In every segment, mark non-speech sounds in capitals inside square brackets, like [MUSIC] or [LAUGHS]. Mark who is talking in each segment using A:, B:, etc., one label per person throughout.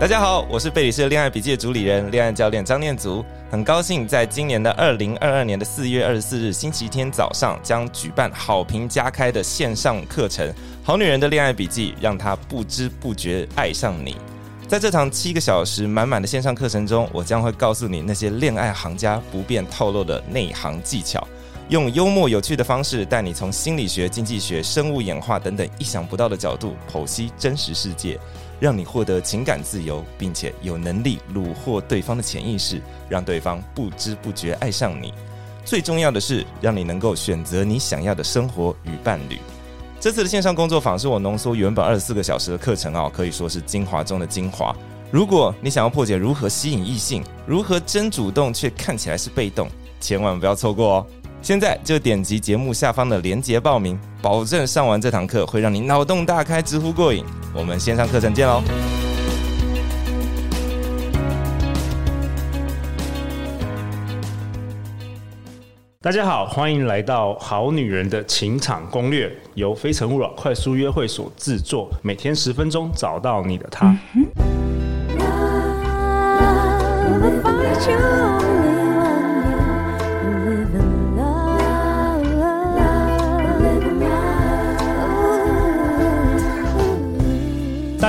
A: 大家好，我是贝里斯恋爱笔记的主理人、恋爱教练张念祖，很高兴在今年的二零二二年的四月二十四日星期天早上，将举办好评加开的线上课程《好女人的恋爱笔记》，让她不知不觉爱上你。在这堂七个小时满满的线上课程中，我将会告诉你那些恋爱行家不便透露的内行技巧，用幽默有趣的方式带你从心理学、经济学、生物演化等等意想不到的角度剖析真实世界。让你获得情感自由，并且有能力虏获对方的潜意识，让对方不知不觉爱上你。最重要的是，让你能够选择你想要的生活与伴侣。这次的线上工作坊是我浓缩原本二十四个小时的课程哦，可以说是精华中的精华。如果你想要破解如何吸引异性，如何真主动却看起来是被动，千万不要错过哦。现在就点击节目下方的链接报名，保证上完这堂课会让你脑洞大开，直呼过瘾。我们线上课程见喽！
B: 大家好，欢迎来到《好女人的情场攻略》，由非诚勿扰快速约会所制作，每天十分钟，找到你的他。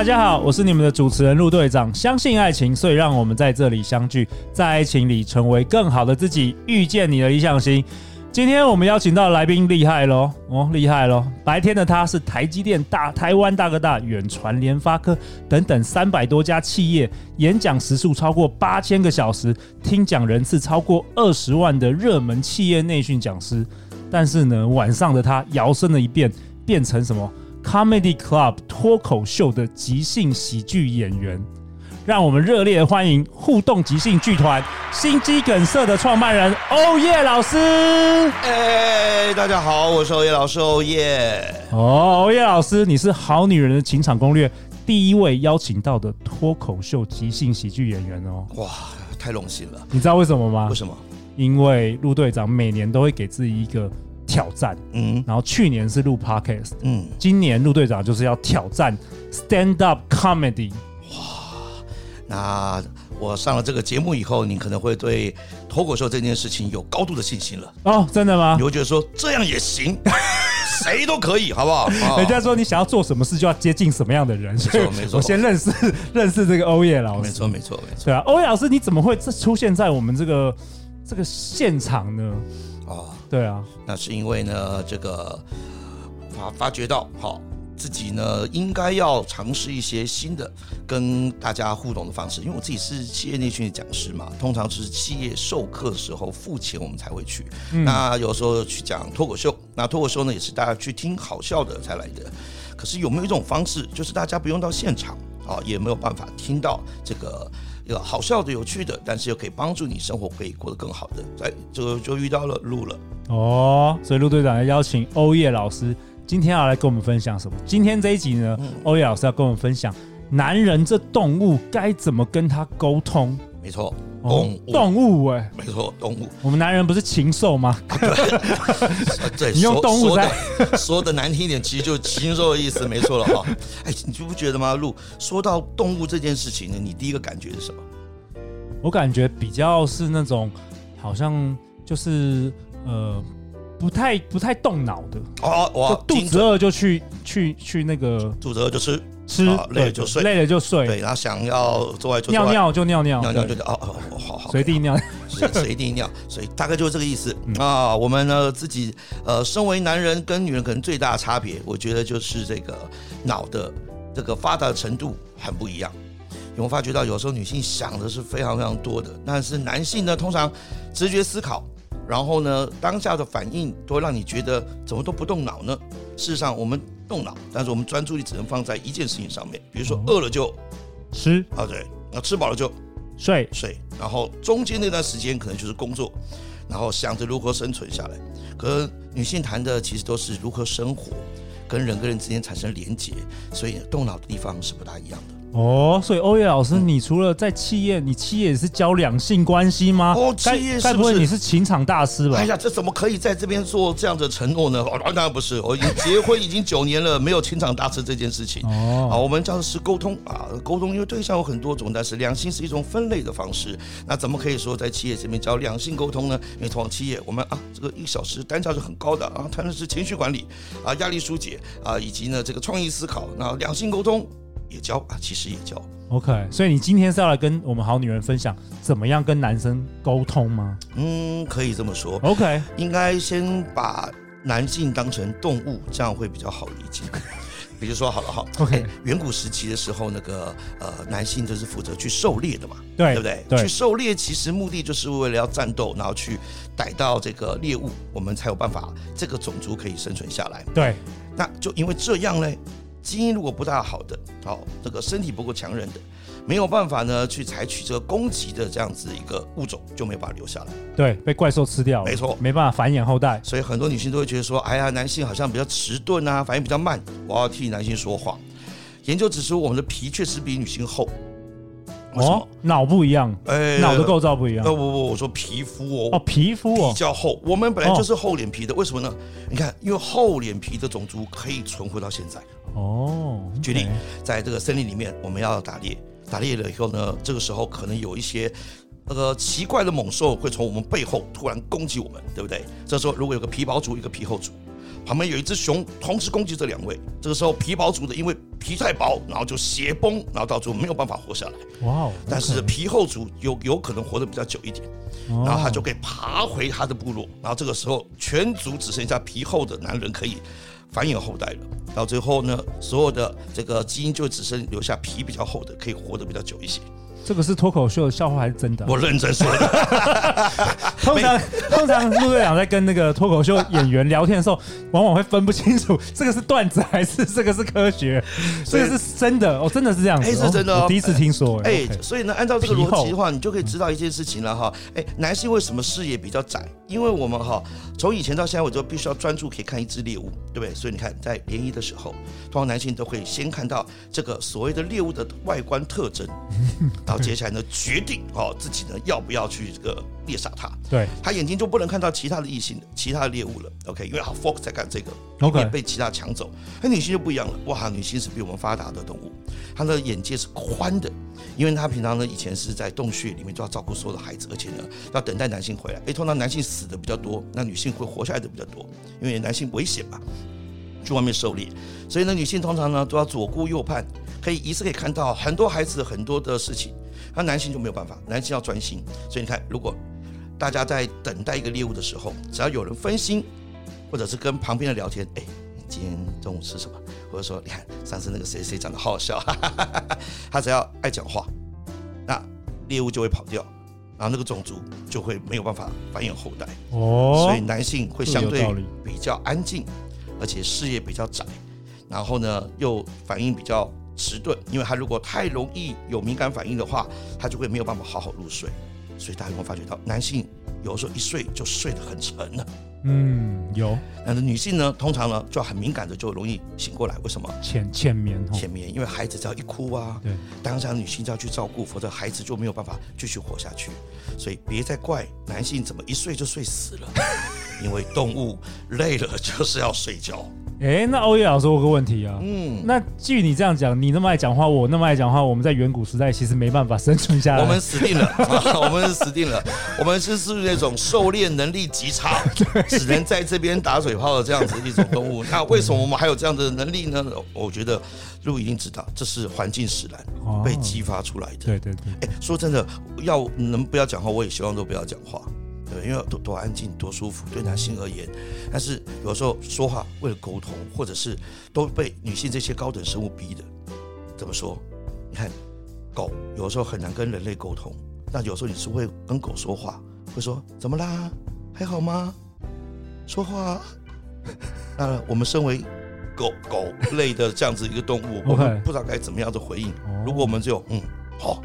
B: 大家好，我是你们的主持人陆队长。相信爱情，所以让我们在这里相聚，在爱情里成为更好的自己，遇见你的理想型。今天我们邀请到来宾厉害喽，哦，厉害喽！白天的他是台积电大、台湾大哥大、远传、联发科等等三百多家企业，演讲时数超过八千个小时，听讲人次超过二十万的热门企业内训讲师。但是呢，晚上的他摇身了一变，变成什么？Comedy Club 脱口秀的即兴喜剧演员，让我们热烈欢迎互动即兴剧团心肌梗塞的创办人欧耶老师。
C: 哎，大家好，我是欧耶老师，欧耶。
B: 哦，欧叶老师，你是好女人的情场攻略第一位邀请到的脱口秀即兴喜剧演员哦。
C: 哇，太荣幸了。
B: 你知道为什么吗？
C: 为什么？
B: 因为陆队长每年都会给自己一个。挑战，嗯，然后去年是录 Podcast，嗯，今年陆队长就是要挑战 Stand Up Comedy。
C: 哇，那我上了这个节目以后，你可能会对脱口秀这件事情有高度的信心了。
B: 哦，真的吗？
C: 你会觉得说这样也行，[LAUGHS] 谁都可以，好不好？[LAUGHS] 哦、
B: 人家说你想要做什么事，就要接近什么样的人。没错，没错。我先认识认识这个欧叶老师。
C: 没错，没错，没错。
B: 对啊，欧叶老师，你怎么会出现在我们这个这个现场呢？
C: 哦，
B: 对啊，
C: 那是因为呢，这个发发觉到，好，自己呢应该要尝试一些新的跟大家互动的方式。因为我自己是企业内训的讲师嘛，通常是企业授课的时候付钱我们才会去。嗯、那有时候去讲脱口秀，那脱口秀呢也是大家去听好笑的才来的。可是有没有一种方式，就是大家不用到现场啊，也没有办法听到这个。好笑的、有趣的，但是又可以帮助你生活可以过得更好的，在这个就遇到了陆了
B: 哦。所以陆队长要邀请欧叶老师，今天要来跟我们分享什么？今天这一集呢，欧叶老师要跟我们分享，男人这动物该怎么跟他沟通？
C: 没错。
B: 动物动物哎，
C: 没错，动物。
B: 我们男人不是禽兽吗？
C: 对，[LAUGHS] 你用动物在 [LAUGHS] 说的难听一点，其实就是禽兽的意思，没错了哈。[LAUGHS] 哎，你就不觉得吗？鹿，说到动物这件事情呢，你第一个感觉是什么？
B: 我感觉比较是那种，好像就是呃，不太不太动脑的。
C: 哦，我
B: 肚子饿就去去去那个，
C: 肚子饿就吃。
B: 吃累了就睡，累了就睡。
C: 对，然后想要做爱就
B: 尿尿就尿尿，
C: 尿尿就哦哦，好好，
B: 随地尿，[LAUGHS]
C: 随地尿，所以大概就是这个意思啊。我们呢自己呃，身为男人跟女人可能最大的差别，我觉得就是这个脑的这个发达的程度很不一样。有没有发觉到有时候女性想的是非常非常多的，但是男性呢通常直觉思考，然后呢当下的反应都会让你觉得怎么都不动脑呢？事实上我们。动脑，但是我们专注力只能放在一件事情上面，比如说饿了就
B: 吃
C: 啊，对，那吃饱了就
B: 睡
C: 睡，然后中间那段时间可能就是工作，然后想着如何生存下来。可女性谈的其实都是如何生活，跟人跟人之间产生连结，所以动脑的地方是不大一样的。
B: 哦，所以欧叶老师，你除了在企业，你企业也是教两性关系吗？
C: 哦，企业是
B: 该不会你是情场大师吧？
C: 哎呀，这怎么可以在这边做这样的 [LAUGHS] 承诺呢？哦，当然不是，我已经结婚已经九年了，没有情场大师这件事情。[LAUGHS] 哦，啊，我们教的是沟通啊，沟通因为对象有很多种，但是两性是一种分类的方式。那怎么可以说在企业这边教两性沟通呢？因为通往企业我们啊，这个一小时单价是很高的啊，谈的是情绪管理啊、压力疏解啊，以及呢这个创意思考。那两性沟通也教啊，其实也教。
B: OK，所以你今天是要来跟我们好女人分享怎么样跟男生沟通吗？
C: 嗯，可以这么说。
B: OK，
C: 应该先把男性当成动物，这样会比较好理解。[LAUGHS] 比如说，好了哈，OK，远古时期的时候，那个呃，男性就是负责去狩猎的嘛，对，对不对？对，去狩猎其实目的就是为了要战斗，然后去逮到这个猎物，我们才有办法这个种族可以生存下来。
B: 对，
C: 那就因为这样嘞。基因如果不大好的，好，这个身体不够强韧的，没有办法呢去采取这个攻击的这样子一个物种，就没办法留下来。
B: 对，被怪兽吃掉了。
C: 没错，
B: 没办法繁衍后代。
C: 所以很多女性都会觉得说，哎呀，男性好像比较迟钝啊，反应比较慢，我要替男性说话。研究指出，我们的皮确实比女性厚。
B: 哦，脑不一样，哎，脑的构造不一样。
C: 不不不，我说皮肤哦，
B: 哦，皮肤哦，
C: 比较厚。我们本来就是厚脸皮的，为什么呢？你看，因为厚脸皮的种族可以存活到现在。哦，举例，在这个森林里面，我们要打猎，打猎了以后呢，这个时候可能有一些那个奇怪的猛兽会从我们背后突然攻击我们，对不对？这时候如果有个皮薄族，一个皮厚族。旁边有一只熊，同时攻击这两位。这个时候，皮薄族的因为皮太薄，然后就血崩，然后到最后没有办法活下来。哇 okay. 但是皮厚族有有可能活得比较久一点，oh. 然后他就可以爬回他的部落。然后这个时候，全族只剩下皮厚的男人可以繁衍后代了。到最后呢，所有的这个基因就只剩留下皮比较厚的，可以活得比较久一些。
B: 这个是脱口秀的笑话还是真的？
C: 我认真说的。[LAUGHS]
B: 通常通常陆队长在跟那个脱口秀演员聊天的时候，往往会分不清楚这个是段子还是这个是科学，这个是真的哦，真的是这样子，
C: 哎，是真的，
B: 我第一次听说。哎，
C: 所以呢，按照这个逻辑的话，你就可以知道一件事情了哈。哎，男性为什么视野比较窄？因为我们哈从以前到现在，我就必须要专注可以看一只猎物，对不对？所以你看，在联谊的时候，通常男性都会先看到这个所谓的猎物的外观特征。然 [LAUGHS] 后接下来呢，决定哦自己呢要不要去这个猎杀它。对，他眼睛就不能看到其他的异性的其他的猎物了。OK，因为好 focus 在看这个，OK，被其他抢走。那女性就不一样了，哇，女性是比我们发达的动物，她的眼界是宽的，因为她平常呢以前是在洞穴里面就要照顾所有的孩子，而且呢要等待男性回来。哎，通常男性死的比较多，那女性会活下来的比较多，因为男性危险嘛，去外面狩猎，所以呢女性通常呢都要左顾右盼。可以一次可以看到很多孩子很多的事情，那男性就没有办法，男性要专心。所以你看，如果大家在等待一个猎物的时候，只要有人分心，或者是跟旁边的聊天，哎，你今天中午吃什么？或者说，你看上次那个谁谁长得好好笑，哈哈哈哈，他只要爱讲话，那猎物就会跑掉，然后那个种族就会没有办法繁衍后代。哦，所以男性会相对比较安静，而且视野比较窄，然后呢又反应比较。迟钝，因为他如果太容易有敏感反应的话，他就会没有办法好好入睡。所以大家有没有发觉到，男性有的时候一睡就睡得很沉了。
B: 嗯，有。
C: 但是女性呢，通常呢就很敏感的，就容易醒过来。为什么？
B: 浅浅眠。
C: 浅眠，因为孩子只要一哭啊，对，当下女性就要去照顾，否则孩子就没有办法继续活下去。所以别再怪男性怎么一睡就睡死了，[LAUGHS] 因为动物累了就是要睡觉。
B: 哎，那欧叶老师，我有个问题啊。嗯，那据你这样讲，你那么爱讲话，我那么爱讲话，我们在远古时代其实没办法生存下来。
C: 我们死定了，我们是死定了。我们是是那种狩猎能力极差，[LAUGHS] 只能在这边打水泡的这样子一种动物。那为什么我们还有这样的能力呢？我觉得鹿一定知道，这是环境使然被激发出来的。
B: 对对对。
C: 哎，说真的，要能不要讲话，我也希望都不要讲话。对，因为多多安静，多舒服，对男性而言。但是有时候说话为了沟通，或者是都被女性这些高等生物逼的。怎么说？你看，狗有时候很难跟人类沟通，那有时候你是会跟狗说话，会说怎么啦？还好吗？说话。[LAUGHS] 那我们身为狗狗类的这样子一个动物，我们不知道该怎么样的回应。如果我们只有嗯，好。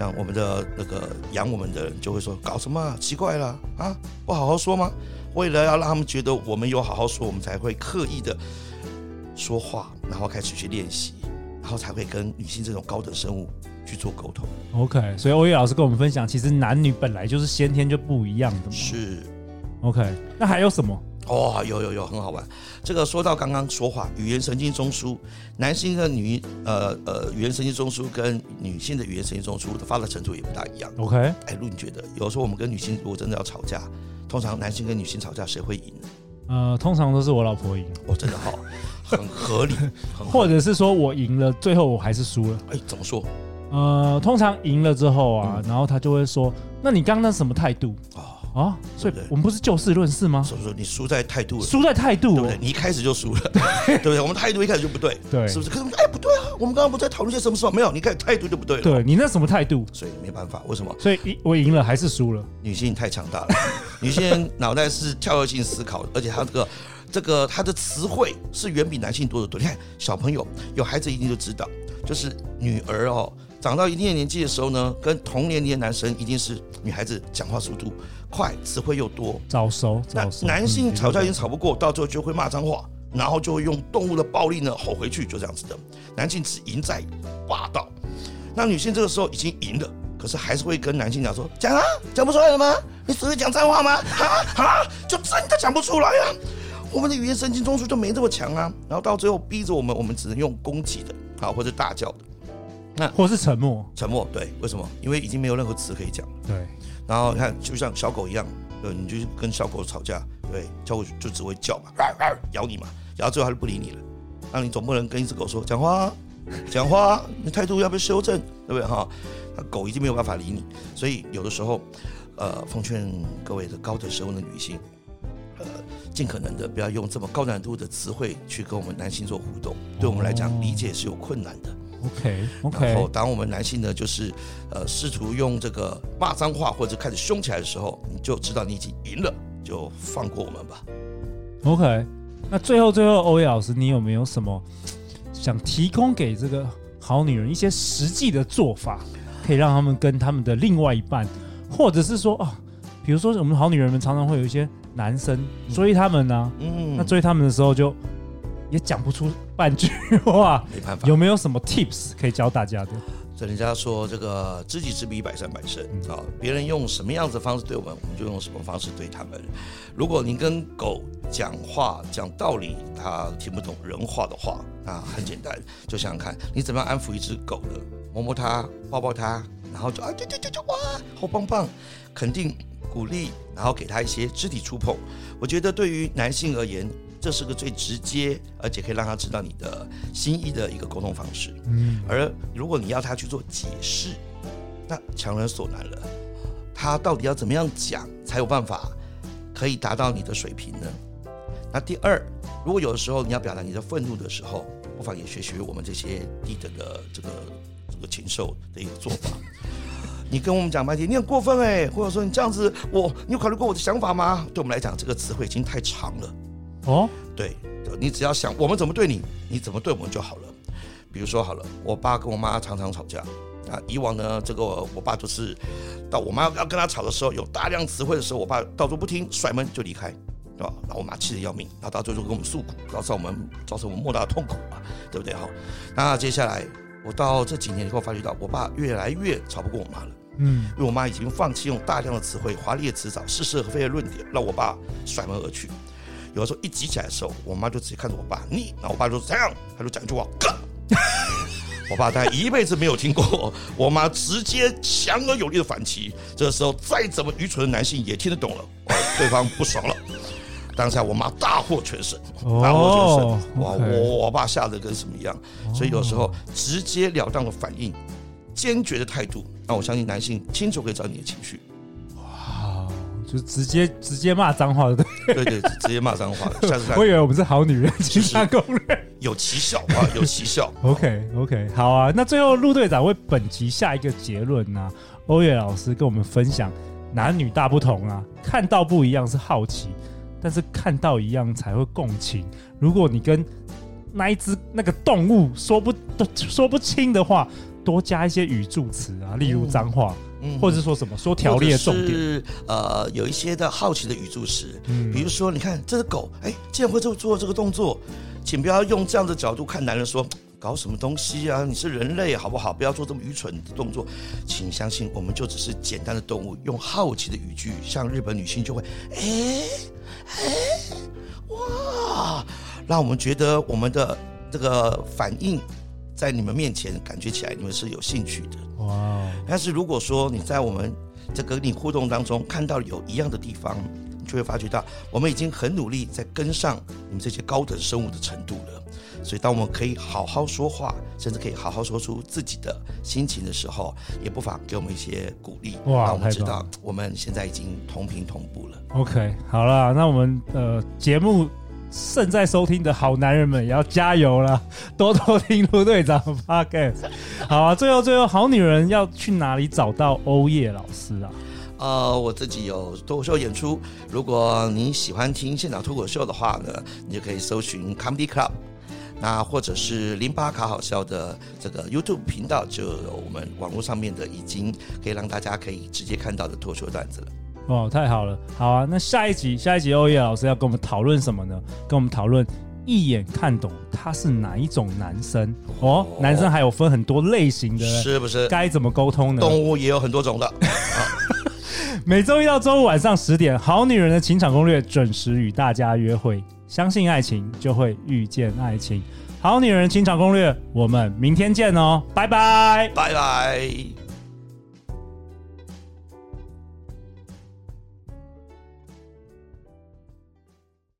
C: 像我们的那个养我们的人就会说，搞什么奇怪了啊？不好好说吗？为了要让他们觉得我们有好好说，我们才会刻意的说话，然后开始去练习，然然后才会跟女性这种高等生物去做沟通。
B: OK，所以欧叶老师跟我们分享，其实男女本来就是先天就不一样的嘛。
C: 是。
B: OK，那还有什么？
C: 哦，有有有，很好玩。这个说到刚刚说话，语言神经中枢，男性的女呃呃语言神经中枢跟女性的语言神经中枢的发达程度也不大一样。
B: OK，
C: 哎，陆你觉得，有时候我们跟女性如果真的要吵架，通常男性跟女性吵架谁会赢？
B: 呃，通常都是我老婆赢。
C: 哦，真的好，很合理。很合理
B: 或者是说我赢了，最后我还是输了。
C: 哎，怎么说？
B: 呃，通常赢了之后啊，嗯、然后他就会说：“那你刚刚那什么态度？”哦啊，所以我们不是就事论事吗？
C: 所以说你输在态度了，
B: 输在态度，对
C: 不对？你一开始就输了，[LAUGHS] 对不对？我们态度一开始就不对，
B: 对，
C: 是不是？可是哎，不对啊，我们刚刚不在讨论些什么事吗？没有，你看态度就不对了。
B: 对你那什么态度？
C: 所以没办法，为什么？
B: 所以我赢了还是输了？
C: 女性太强大了，[LAUGHS] 女性脑袋是跳跃性思考，而且她这个这个她的词汇是远比男性多得多。你看小朋友有孩子一定就知道，就是女儿哦。长到一定的年纪的时候呢，跟同年龄的男生一定是女孩子讲话速度快，词汇又多，
B: 早熟。早熟。
C: 男性吵架已经吵不过，到最后就会骂脏话，然后就会用动物的暴力呢吼回去，就这样子的。男性只赢在霸道，那女性这个时候已经赢了，可是还是会跟男性讲说：讲啊，讲不出来了吗？你只会讲脏话吗？啊啊，就真的讲不出来呀、啊！我们的语言神经中枢就没这么强啊。然后到最后逼着我们，我们只能用攻击的好，或者大叫的。
B: 那或是沉默，
C: 沉默，对，为什么？因为已经没有任何词可以讲。
B: 对，
C: 然后你看，就像小狗一样，对，你就跟小狗吵架，对，小狗就只会叫嘛，[LAUGHS] 咬你嘛，咬到最后它就不理你了。那你总不能跟一只狗说讲话，讲话，[LAUGHS] 你态度要不要修正？对不对哈？那狗已经没有办法理你，所以有的时候，呃，奉劝各位的高等生物的女性，呃，尽可能的不要用这么高难度的词汇去跟我们男性做互动，对我们来讲理解是有困难的。
B: OK OK，
C: 然后当我们男性呢，就是呃试图用这个骂脏话或者开始凶起来的时候，你就知道你已经赢了，就放过我们吧。
B: OK，那最后最后，欧叶老师，你有没有什么想提供给这个好女人一些实际的做法，可以让他们跟他们的另外一半，或者是说啊，比如说我们好女人们常常会有一些男生追他们呢、啊，嗯，那追他们的时候就。也讲不出半句话，
C: 没办法。
B: 有没有什么 tips 可以教大家的？
C: 所以人家说这个知己知彼，百战百胜啊。别人用什么样子的方式对我们，我们就用什么方式对他们。如果您跟狗讲话讲道理，它听不懂人话的话，那很简单，[LAUGHS] 就想想看你怎么样安抚一只狗的，摸摸它，抱抱它，然后就啊，对对对对，哇，好棒棒，肯定鼓励，然后给它一些肢体触碰。我觉得对于男性而言。这是个最直接，而且可以让他知道你的心意的一个沟通方式。嗯，而如果你要他去做解释，那强人所难了。他到底要怎么样讲才有办法可以达到你的水平呢？那第二，如果有的时候你要表达你的愤怒的时候，不妨也学学我们这些低等的这个这个禽兽的一个做法。你跟我们讲半天，你很过分哎，或者说你这样子，我你有考虑过我的想法吗？对我们来讲，这个词汇已经太长了。哦，对，你只要想我们怎么对你，你怎么对我们就好了。比如说好了，我爸跟我妈常常吵架啊。以往呢，这个我爸就是到我妈要跟他吵的时候，有大量词汇的时候，我爸到处不听，甩门就离开，对吧？然后我妈气得要命，然后到最后跟我们诉苦，造成我们造成我们莫大的痛苦啊，对不对？哈，那接下来我到这几年以后发觉到，我爸越来越吵不过我妈了，嗯，因为我妈已经放弃用大量的词汇、华丽的辞藻、似是而非的论点，让我爸甩门而去。有的时候一急起来的时候，我妈就直接看着我爸，你，然后我爸就这样，他就讲一句话，哥。[LAUGHS] 我爸他一辈子没有听过我妈直接强而有力的反击，这个时候再怎么愚蠢的男性也听得懂了，对方不爽了。当下我妈大获全胜，大获全胜，哇，我我爸吓得跟什么一样。所以有时候直截了当的反应，坚决的态度，那我相信男性清楚可以找你的情绪。
B: 就直接直接骂脏话的，对
C: 对对，直接骂脏话的。[LAUGHS] 下次
B: 我以为我们是好女人，情商攻略
C: 有奇效啊，有奇效。[LAUGHS]
B: OK OK，好啊。那最后陆队长为本集下一个结论呢、啊？欧月老师跟我们分享，男女大不同啊，看到不一样是好奇，但是看到一样才会共情。如果你跟那一只那个动物说不都说不清的话，多加一些语助词啊，例如脏话。嗯嗯，或者是说什么说条列重点，是
C: 呃有一些的好奇的语助词，嗯，比如说你看这只狗，哎，竟然会做做这个动作，请不要用这样的角度看男人说，搞什么东西啊？你是人类好不好？不要做这么愚蠢的动作。请相信，我们就只是简单的动物，用好奇的语句，像日本女性就会，哎哎哇，让我们觉得我们的这个反应在你们面前感觉起来你们是有兴趣的。哇！但是如果说你在我们这个跟你互动当中看到有一样的地方，你就会发觉到我们已经很努力在跟上你们这些高等生物的程度了。所以，当我们可以好好说话，甚至可以好好说出自己的心情的时候，也不妨给我们一些鼓励，哇让我们知道我们现在已经同频同步了。
B: OK，好了，那我们呃节目正在收听的好男人们也要加油了，[LAUGHS] 多多听陆队长 Podcast。好啊，最后最后，好女人要去哪里找到欧叶老师啊？
C: 呃，我自己有脱口秀演出，如果你喜欢听现场脱口秀的话呢，你就可以搜寻 Comedy Club。那或者是零八卡好笑的这个 YouTube 频道，就有我们网络上面的已经可以让大家可以直接看到的脱口秀段子了。
B: 哦，太好了，好啊。那下一集，下一集欧叶老师要跟我们讨论什么呢？跟我们讨论一眼看懂他是哪一种男生哦。哦，男生还有分很多类型的，
C: 是不是？
B: 该怎么沟通呢？
C: 动物也有很多种的。[LAUGHS]
B: 每周一到周五晚上十点，《好女人的情场攻略》准时与大家约会。相信爱情，就会遇见爱情。好女人情场攻略，我们明天见哦，拜拜，
C: 拜拜。